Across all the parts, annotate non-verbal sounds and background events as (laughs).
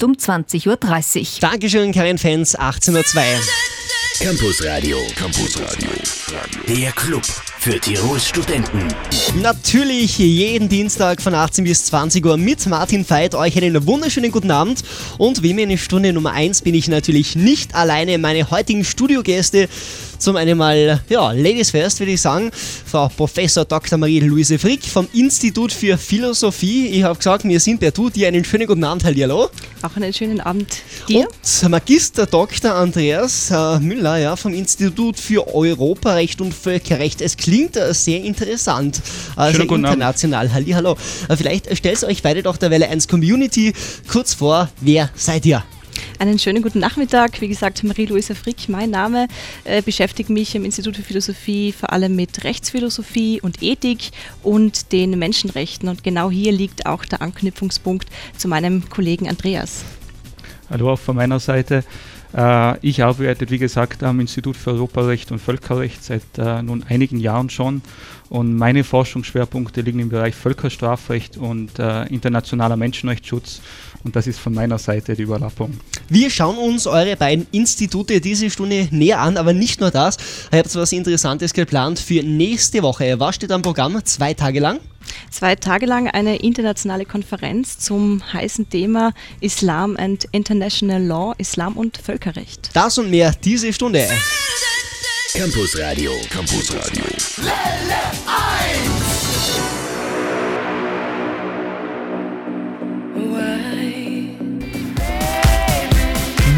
jetzt um 20.30 Uhr. Dankeschön, Karin Fans, 18.02 Campus Radio. Campus Radio. Der Club für Tirols Studenten. Natürlich jeden Dienstag von 18 bis 20 Uhr mit Martin Veit. Euch einen wunderschönen guten Abend. Und wie mir in Stunde Nummer 1 bin ich natürlich nicht alleine. Meine heutigen Studiogäste zum einen mal, ja, Ladies First würde ich sagen, Frau Professor Dr. Marie-Louise Frick vom Institut für Philosophie. Ich habe gesagt, wir sind per Du. Dir einen schönen guten Abend, hallo. Auch einen schönen Abend dir. Und Magister Dr. Andreas äh, Müller ja, vom Institut für Europarecht und Völkerrecht. Es klingt äh, sehr interessant. Also Schönen guten international. Abend. Hallo. Äh, vielleicht stellt euch beide doch der Welle 1 Community kurz vor. Wer seid ihr? Einen schönen guten Nachmittag. Wie gesagt, Marie-Louise Frick, mein Name, äh, beschäftigt mich im Institut für Philosophie vor allem mit Rechtsphilosophie und Ethik und den Menschenrechten. Und genau hier liegt auch der Anknüpfungspunkt zu meinem Kollegen Andreas. Hallo auch von meiner Seite. Äh, ich arbeite, wie gesagt, am Institut für Europarecht und Völkerrecht seit äh, nun einigen Jahren schon. Und meine Forschungsschwerpunkte liegen im Bereich Völkerstrafrecht und äh, internationaler Menschenrechtsschutz. Und das ist von meiner Seite die Überlappung. Wir schauen uns eure beiden Institute diese Stunde näher an, aber nicht nur das. Ihr habt was Interessantes geplant für nächste Woche. Was steht am Programm? Zwei Tage lang? Zwei Tage lang eine internationale Konferenz zum heißen Thema Islam and International Law, Islam und Völkerrecht. Das und mehr diese Stunde. Campus Radio. Campus Radio. Lelle 1.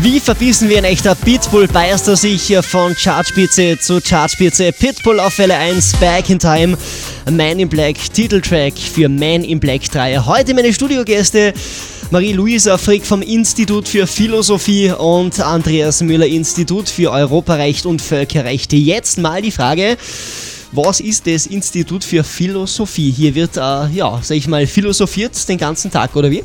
Wie verbissen wie ein echter Pitbull beißt er sich von Chartspitze zu Chartspitze. Pitbull auf Welle 1, Back in Time. Man in Black, Titeltrack für Man in Black 3. Heute meine Studiogäste Marie-Louisa Frick vom Institut für Philosophie und Andreas Müller Institut für Europarecht und Völkerrecht. Jetzt mal die Frage, was ist das Institut für Philosophie? Hier wird, äh, ja, sag ich mal, philosophiert den ganzen Tag, oder wie?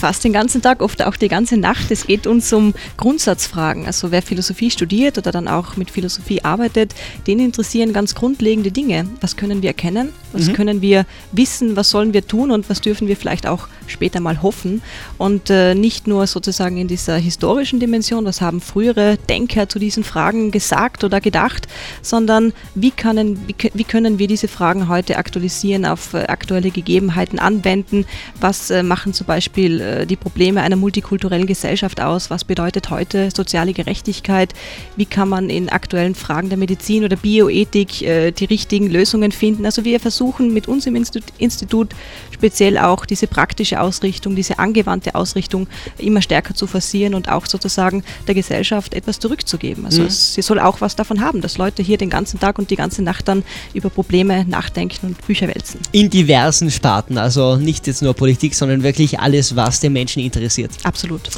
Fast den ganzen Tag, oft auch die ganze Nacht. Es geht uns um Grundsatzfragen. Also wer Philosophie studiert oder dann auch mit Philosophie arbeitet, den interessieren ganz grundlegende Dinge. Was können wir erkennen? Was mhm. können wir wissen? Was sollen wir tun? Und was dürfen wir vielleicht auch später mal hoffen? Und äh, nicht nur sozusagen in dieser historischen Dimension, was haben frühere Denker zu diesen Fragen gesagt oder gedacht, sondern wie können, wie, wie können wir diese Fragen heute aktualisieren, auf äh, aktuelle Gegebenheiten anwenden? Was äh, machen zum Beispiel äh, die Probleme einer multikulturellen Gesellschaft aus? Was bedeutet heute soziale Gerechtigkeit? Wie kann man in aktuellen Fragen der Medizin oder Bioethik äh, die richtigen Lösungen finden? Also wir versuchen mit uns im Institut speziell auch diese praktische Ausrichtung, diese angewandte Ausrichtung immer stärker zu forcieren und auch sozusagen der Gesellschaft etwas zurückzugeben. Also mhm. es, sie soll auch was davon haben, dass Leute hier den ganzen Tag und die ganze Nacht dann über Probleme nachdenken und Bücher wälzen. In diversen Sparten, also nicht jetzt nur Politik, sondern wirklich alles, was den Menschen interessiert. Absolut.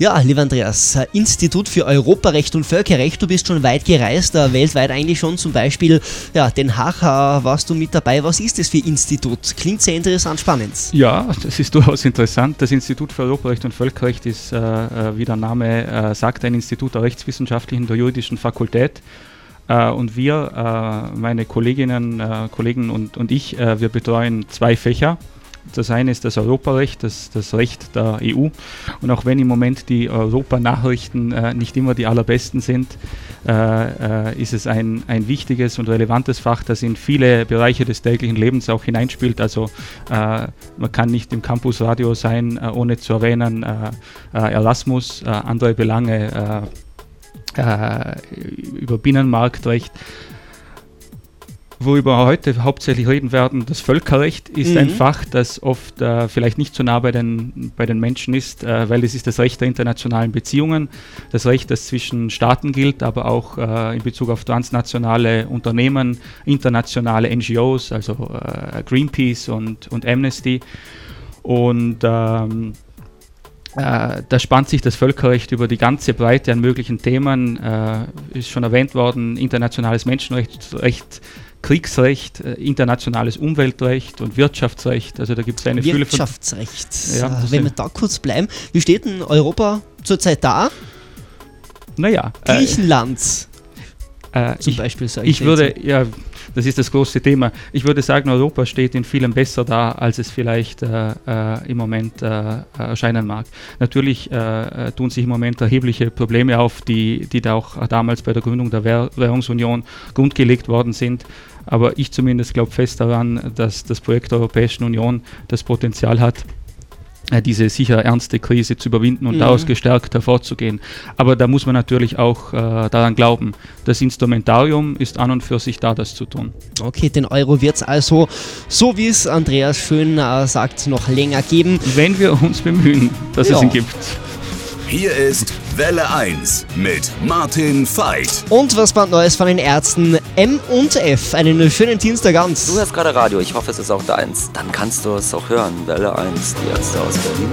Ja, lieber Andreas, Institut für Europarecht und Völkerrecht, du bist schon weit gereist, äh, weltweit eigentlich schon, zum Beispiel ja, Den Haag äh, warst du mit dabei. Was ist das für Institut? Klingt sehr interessant, spannend. Ja, das ist (laughs) durchaus interessant. Das Institut für Europarecht und Völkerrecht ist, äh, äh wie der Name äh, sagt, ein Institut der Rechtswissenschaftlichen, der Juridischen Fakultät. Äh, und wir, meine Kolleginnen, Kollegen und, und ich, wir betreuen zwei Fächer. Das eine ist das Europarecht, das, das Recht der EU. Und auch wenn im Moment die Europanachrichten äh, nicht immer die allerbesten sind, äh, äh, ist es ein, ein wichtiges und relevantes Fach, das in viele Bereiche des täglichen Lebens auch hineinspielt. Also äh, man kann nicht im Campus Radio sein, äh, ohne zu erwähnen äh, Erasmus, andere Belange über Binnenmarktrecht. Worüber wir heute hauptsächlich reden werden, das Völkerrecht ist mhm. ein Fach, das oft äh, vielleicht nicht so nah bei den, bei den Menschen ist, äh, weil es ist das Recht der internationalen Beziehungen, das Recht, das zwischen Staaten gilt, aber auch äh, in Bezug auf transnationale Unternehmen, internationale NGOs, also äh, Greenpeace und, und Amnesty. Und ähm, äh, da spannt sich das Völkerrecht über die ganze Breite an möglichen Themen. Äh, ist schon erwähnt worden, internationales Menschenrecht, Recht, Kriegsrecht, äh, internationales Umweltrecht und Wirtschaftsrecht. Also da gibt es eine Fülle von. Wirtschaftsrecht. Ja, Wenn wir da kurz bleiben, wie steht denn Europa zurzeit da? Naja. Griechenland. Äh, zum ich, Beispiel, sage ich. Ich würde, ja, das ist das große Thema. Ich würde sagen, Europa steht in vielem besser da, als es vielleicht äh, äh, im Moment äh, erscheinen mag. Natürlich äh, tun sich im Moment erhebliche Probleme auf, die, die da auch damals bei der Gründung der Währungsunion grundgelegt worden sind. Aber ich zumindest glaube fest daran, dass das Projekt der Europäischen Union das Potenzial hat, äh, diese sicher ernste Krise zu überwinden und mhm. daraus gestärkt hervorzugehen. Aber da muss man natürlich auch äh, daran glauben. Das Instrumentarium ist an und für sich da, das zu tun. Okay, den Euro wird es also, so wie es Andreas schön äh, sagt, noch länger geben. Wenn wir uns bemühen, dass ja. es ihn gibt. Hier ist Welle 1 mit Martin Veit. Und was bald Neues von den Ärzten M und F. Einen schönen Dienstag ganz. Du hörst gerade Radio, ich hoffe es ist auch deins. Dann kannst du es auch hören. Welle 1, die Ärzte aus Berlin.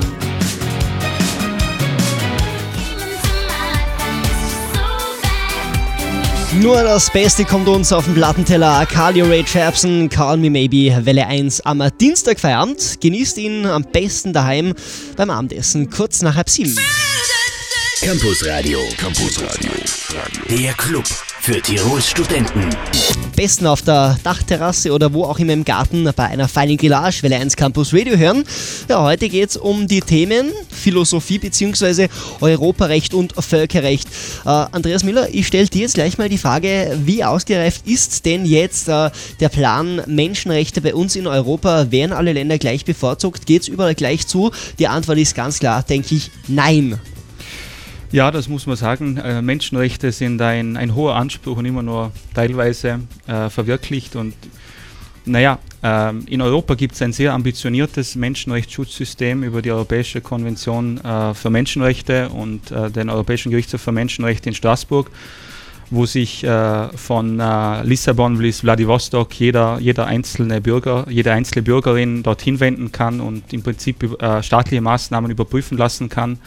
Nur das Beste kommt uns auf den Plattenteller. Carly Ray Jepsen, Call Me Maybe, Welle 1 am Dienstagfeierabend. Genießt ihn am besten daheim beim Abendessen, kurz nach halb sieben. Campus Radio. Campus Radio. Der Club für Tirols Studenten. Besten auf der Dachterrasse oder wo auch immer im Garten bei einer feinen Grillage Welle 1 Campus Radio hören. Ja, heute geht es um die Themen Philosophie bzw. Europarecht und Völkerrecht. Äh, Andreas Müller, ich stelle dir jetzt gleich mal die Frage, wie ausgereift ist denn jetzt äh, der Plan Menschenrechte bei uns in Europa? Werden alle Länder gleich bevorzugt? Geht es überall gleich zu? Die Antwort ist ganz klar, denke ich, nein. Ja, das muss man sagen. Äh, Menschenrechte sind ein, ein hoher Anspruch und immer nur teilweise äh, verwirklicht. Und naja, äh, in Europa gibt es ein sehr ambitioniertes Menschenrechtsschutzsystem über die Europäische Konvention äh, für Menschenrechte und äh, den Europäischen Gerichtshof für Menschenrechte in Straßburg wo sich äh, von äh, Lissabon bis Vladivostok jeder, jeder einzelne Bürger, jede einzelne Bürgerin dorthin wenden kann und im Prinzip äh, staatliche Maßnahmen überprüfen lassen kann.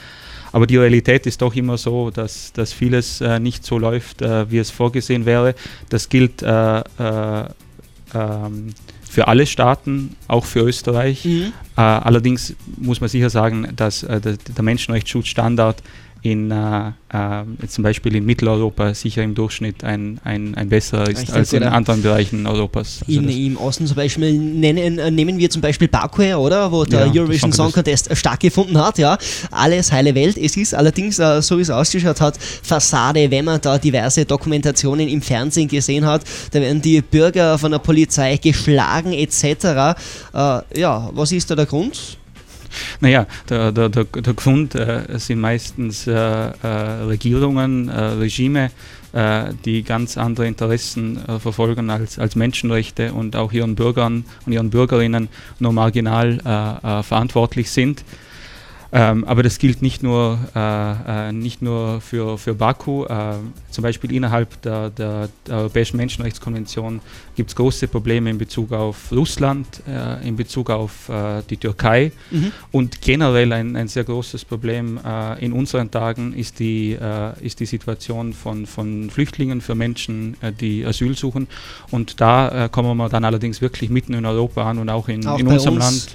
Aber die Realität ist doch immer so, dass, dass vieles äh, nicht so läuft, äh, wie es vorgesehen wäre. Das gilt äh, äh ähm, für alle Staaten, auch für Österreich. Mhm. Äh, allerdings muss man sicher sagen, dass äh, der, der Menschenrechtsschutzstandard in äh, äh, zum Beispiel in Mitteleuropa sicher im Durchschnitt ein, ein, ein besserer ist als in anderen Bereichen Europas. Also in, Im Osten zum Beispiel nennen, äh, nehmen wir zum Beispiel Baku her, oder? Wo der ja, Eurovision Song Contest stattgefunden hat, ja. Alles heile Welt. Es ist allerdings, äh, so wie es ausgeschaut hat, Fassade, wenn man da diverse Dokumentationen im Fernsehen gesehen hat, da werden die Bürger von der Polizei geschlagen etc. Äh, ja, was ist da der Grund? Naja, der, der, der, der Grund äh, sind meistens äh, äh, Regierungen, äh, Regime, äh, die ganz andere Interessen verfolgen als, als Menschenrechte und auch ihren Bürgern und ihren Bürgerinnen nur marginal verantwortlich sind. Ähm, aber das gilt nicht nur, äh, äh, nicht nur für, für Baku. Äh, zum Beispiel innerhalb der, der, der Europäischen Menschenrechtskonvention gibt es große Probleme in Bezug auf Russland, äh, in Bezug auf äh, die Türkei. Mhm. Und generell ein, ein sehr großes Problem äh, in unseren Tagen ist die, ist die Situation von, von Flüchtlingen für Menschen, die Asyl suchen. Und da kommen wir dann allerdings wirklich mitten in Europa an und auch in, auch in unserem Land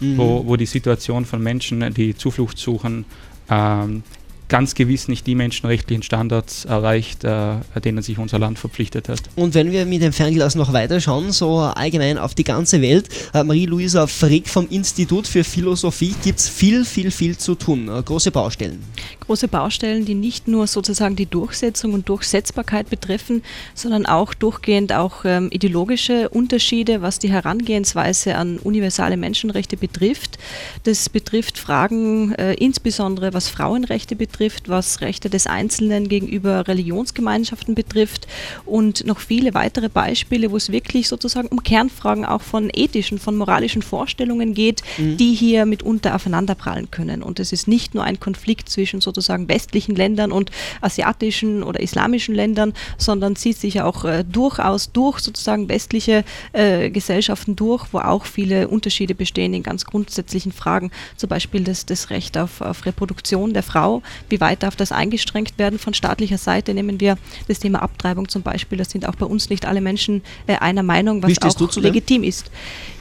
mhm. wo, wo die Situation von Menschen, die Zuflucht suchen, ähm, ganz gewiss nicht die menschenrechtlichen Standards erreicht, äh, denen sich unser Land verpflichtet hat. Und wenn wir mit dem Fernglas noch weiter schauen, so allgemein auf die ganze Welt, äh, Marie-Louisa Frick vom Institut für Philosophie gibt es viel, viel, viel zu tun. Äh, große Baustellen. Große Baustellen, die nicht nur sozusagen die Durchsetzung und Durchsetzbarkeit betreffen, sondern auch durchgehend auch ähm, ideologische Unterschiede, was die Herangehensweise an universale Menschenrechte betrifft. Das betrifft Fragen äh, insbesondere, was Frauenrechte betrifft betrifft, was Rechte des Einzelnen gegenüber Religionsgemeinschaften betrifft und noch viele weitere Beispiele, wo es wirklich sozusagen um Kernfragen auch von ethischen, von moralischen Vorstellungen geht, mhm. die hier mitunter aufeinanderprallen können. Und es ist nicht nur ein Konflikt zwischen sozusagen westlichen Ländern und asiatischen oder islamischen Ländern, sondern zieht sich auch äh, durchaus durch sozusagen westliche äh, Gesellschaften durch, wo auch viele Unterschiede bestehen in ganz grundsätzlichen Fragen, zum Beispiel das, das Recht auf, auf Reproduktion der Frau, wie weit darf das eingestrengt werden von staatlicher Seite? Nehmen wir das Thema Abtreibung zum Beispiel. Das sind auch bei uns nicht alle Menschen äh, einer Meinung, was auch legitim ist.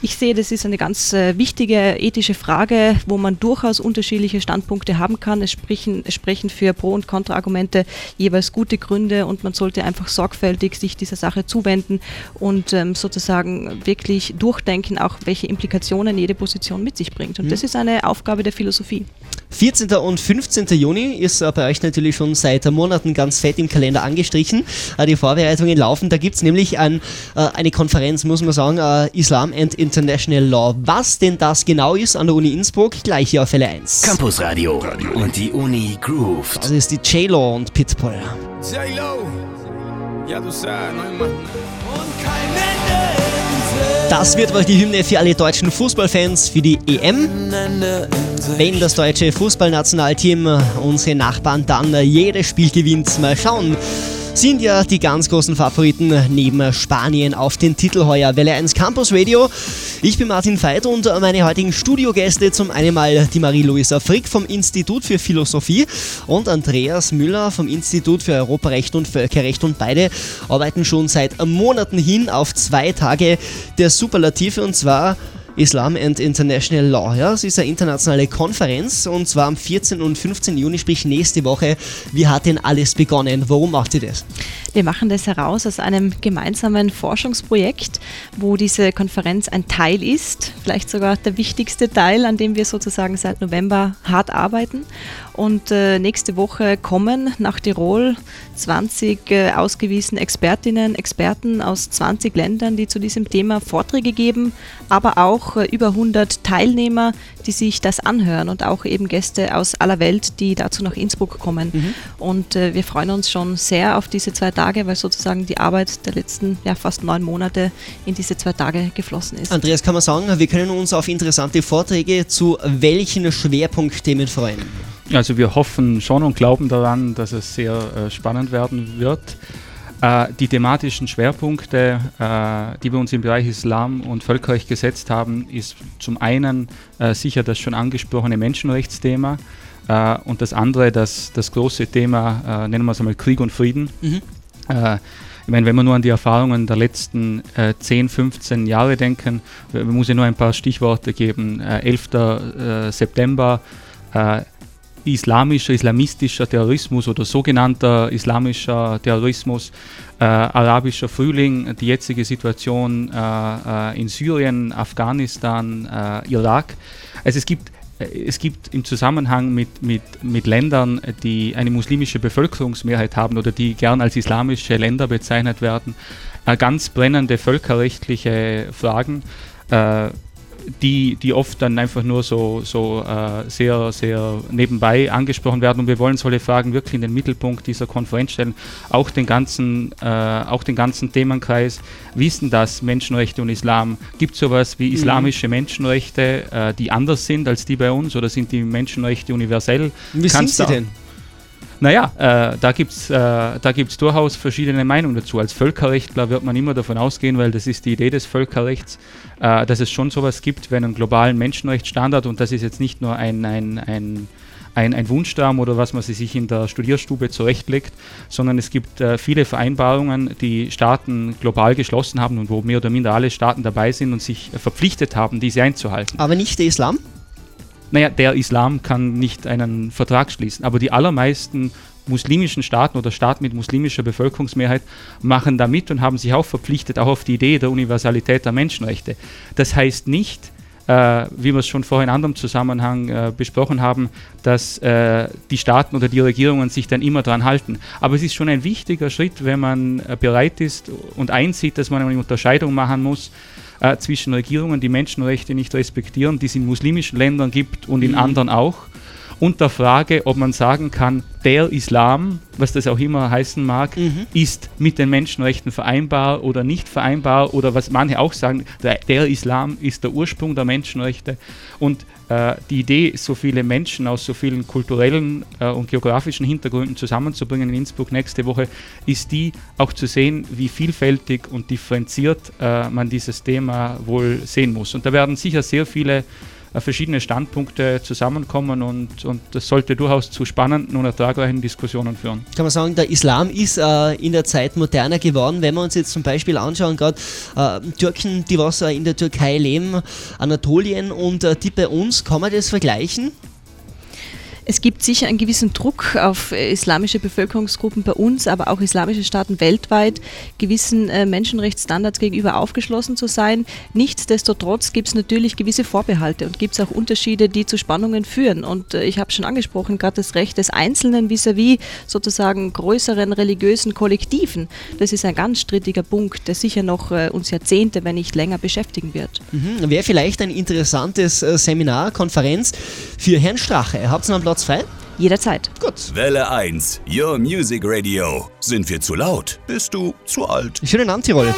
Ich sehe, das ist eine ganz äh, wichtige ethische Frage, wo man durchaus unterschiedliche Standpunkte haben kann. Es sprechen, es sprechen für Pro- und Kontraargumente jeweils gute Gründe und man sollte einfach sorgfältig sich dieser Sache zuwenden und ähm, sozusagen wirklich durchdenken, auch welche Implikationen jede Position mit sich bringt. Und mhm. das ist eine Aufgabe der Philosophie. 14. und 15. Juni ist äh, bei euch natürlich schon seit Monaten ganz fett im Kalender angestrichen. Äh, die Vorbereitungen laufen. Da gibt es nämlich ein, äh, eine Konferenz, muss man sagen, Islam and International Law. Was denn das genau ist an der Uni Innsbruck, gleich hier auf Fälle 1. Campus Radio und die Uni Groove. Das ist die J-Lo und Pitbull. J-Lo, ja du sagst, und kein das wird wohl die Hymne für alle deutschen Fußballfans für die EM. Wenn das deutsche Fußballnationalteam unsere Nachbarn dann jedes Spiel gewinnt, mal schauen sind ja die ganz großen Favoriten neben Spanien auf den Titel heuer. Welle 1 Campus Radio. Ich bin Martin Veit und meine heutigen Studiogäste zum einen mal die Marie-Louisa Frick vom Institut für Philosophie und Andreas Müller vom Institut für Europarecht und Völkerrecht und beide arbeiten schon seit Monaten hin auf zwei Tage der Superlative und zwar Islam and International Law. Es ist eine internationale Konferenz und zwar am 14. und 15. Juni, sprich nächste Woche. Wie hat denn alles begonnen? Warum macht ihr das? Wir machen das heraus aus einem gemeinsamen Forschungsprojekt, wo diese Konferenz ein Teil ist, vielleicht sogar der wichtigste Teil, an dem wir sozusagen seit November hart arbeiten. Und äh, nächste Woche kommen nach Tirol 20 äh, ausgewiesene Expertinnen, Experten aus 20 Ländern, die zu diesem Thema Vorträge geben, aber auch äh, über 100 Teilnehmer, die sich das anhören und auch eben Gäste aus aller Welt, die dazu nach Innsbruck kommen. Mhm. Und äh, wir freuen uns schon sehr auf diese zwei Tage, weil sozusagen die Arbeit der letzten ja, fast neun Monate in diese zwei Tage geflossen ist. Andreas, kann man sagen, wir können uns auf interessante Vorträge zu welchen Schwerpunktthemen freuen? Also wir hoffen schon und glauben daran, dass es sehr äh, spannend werden wird. Äh, die thematischen Schwerpunkte, äh, die wir uns im Bereich Islam und Völkerrecht gesetzt haben, ist zum einen äh, sicher das schon angesprochene Menschenrechtsthema und das andere das, das große Thema, nennen wir es einmal Krieg und Frieden. Mhm. Ich meine, wenn wir nur an die Erfahrungen der letzten äh, 10, 15 Jahre denken, muss ich nur ein paar Stichworte geben. Äh, 11. September, islamischer, islamistischer Terrorismus oder sogenannter islamischer Terrorismus, äh, arabischer Frühling, die jetzige Situation äh, äh in Syrien, Afghanistan, äh, Irak. Also es gibt äh, es gibt im Zusammenhang mit, mit, mit Ländern, die eine muslimische Bevölkerungsmehrheit haben oder die gern als islamische Länder bezeichnet werden, ganz brennende völkerrechtliche Fragen die, die oft dann einfach nur so, so äh, sehr, sehr nebenbei angesprochen werden. Und wir wollen solche Fragen wirklich in den Mittelpunkt dieser Konferenz stellen. Auch den ganzen, äh, auch den ganzen Themenkreis. Wissen das Menschenrechte und Islam? Gibt es sowas wie mhm. islamische Menschenrechte, äh, die anders sind als die bei uns? Oder sind die Menschenrechte universell? Wie Kannst sind sie denn? Naja, äh, da gibt es äh, durchaus verschiedene Meinungen dazu. Als Völkerrechtler wird man immer davon ausgehen, weil das ist die Idee des Völkerrechts, äh, dass es schon sowas gibt wie einen globalen Menschenrechtsstandard und das ist jetzt nicht nur ein, ein, ein ein, ein Wunschtraum oder was man sich in der Studierstube zurechtlegt, sondern es gibt äh, viele Vereinbarungen, die Staaten global geschlossen haben und wo mehr oder minder alle Staaten dabei sind und sich verpflichtet haben, diese einzuhalten. Aber nicht der Islam? Naja, der Islam kann nicht einen Vertrag schließen, aber die allermeisten muslimischen Staaten oder Staaten mit muslimischer Bevölkerungsmehrheit machen da mit und haben sich auch verpflichtet, auch auf die Idee der Universalität der Menschenrechte. Das heißt nicht, äh, wie wir es schon vorher in anderem Zusammenhang äh, besprochen haben, dass äh, die Staaten oder die Regierungen sich dann immer daran halten. Aber es ist schon ein wichtiger Schritt, wenn man äh, bereit ist und einsieht, dass man eine Unterscheidung machen muss äh, zwischen Regierungen, die Menschenrechte nicht respektieren, die es in muslimischen Ländern gibt und in mhm. anderen auch. Und der Frage, ob man sagen kann, der Islam, was das auch immer heißen mag, mhm. ist mit den Menschenrechten vereinbar oder nicht vereinbar oder was manche auch sagen, der, der Islam ist der Ursprung der Menschenrechte. Und äh, die Idee, so viele Menschen aus so vielen kulturellen äh, und geografischen Hintergründen zusammenzubringen in Innsbruck nächste Woche, ist die auch zu sehen, wie vielfältig und differenziert äh, man dieses Thema wohl sehen muss. Und da werden sicher sehr viele verschiedene Standpunkte zusammenkommen und, und das sollte durchaus zu spannenden und ertragreichen Diskussionen führen. Kann man sagen, der Islam ist äh, in der Zeit moderner geworden. Wenn wir uns jetzt zum Beispiel anschauen, gerade äh, Türken, die was in der Türkei leben, Anatolien und äh, die bei uns, kann man das vergleichen? Es gibt sicher einen gewissen Druck auf äh, islamische Bevölkerungsgruppen bei uns, aber auch islamische Staaten weltweit, gewissen äh, Menschenrechtsstandards gegenüber aufgeschlossen zu sein. Nichtsdestotrotz gibt es natürlich gewisse Vorbehalte und gibt es auch Unterschiede, die zu Spannungen führen. Und äh, ich habe schon angesprochen, gerade das Recht des Einzelnen vis-à-vis -vis sozusagen größeren religiösen Kollektiven. Das ist ein ganz strittiger Punkt, der sicher noch uns Jahrzehnte, wenn nicht länger, beschäftigen wird. Mhm. Wäre vielleicht ein interessantes Seminar, Konferenz für Herrn Strache. Er hat es am Frei? Jederzeit. Gut. Welle 1, Your Music Radio. Sind wir zu laut? Bist du zu alt? Schönen Abend, Tirol.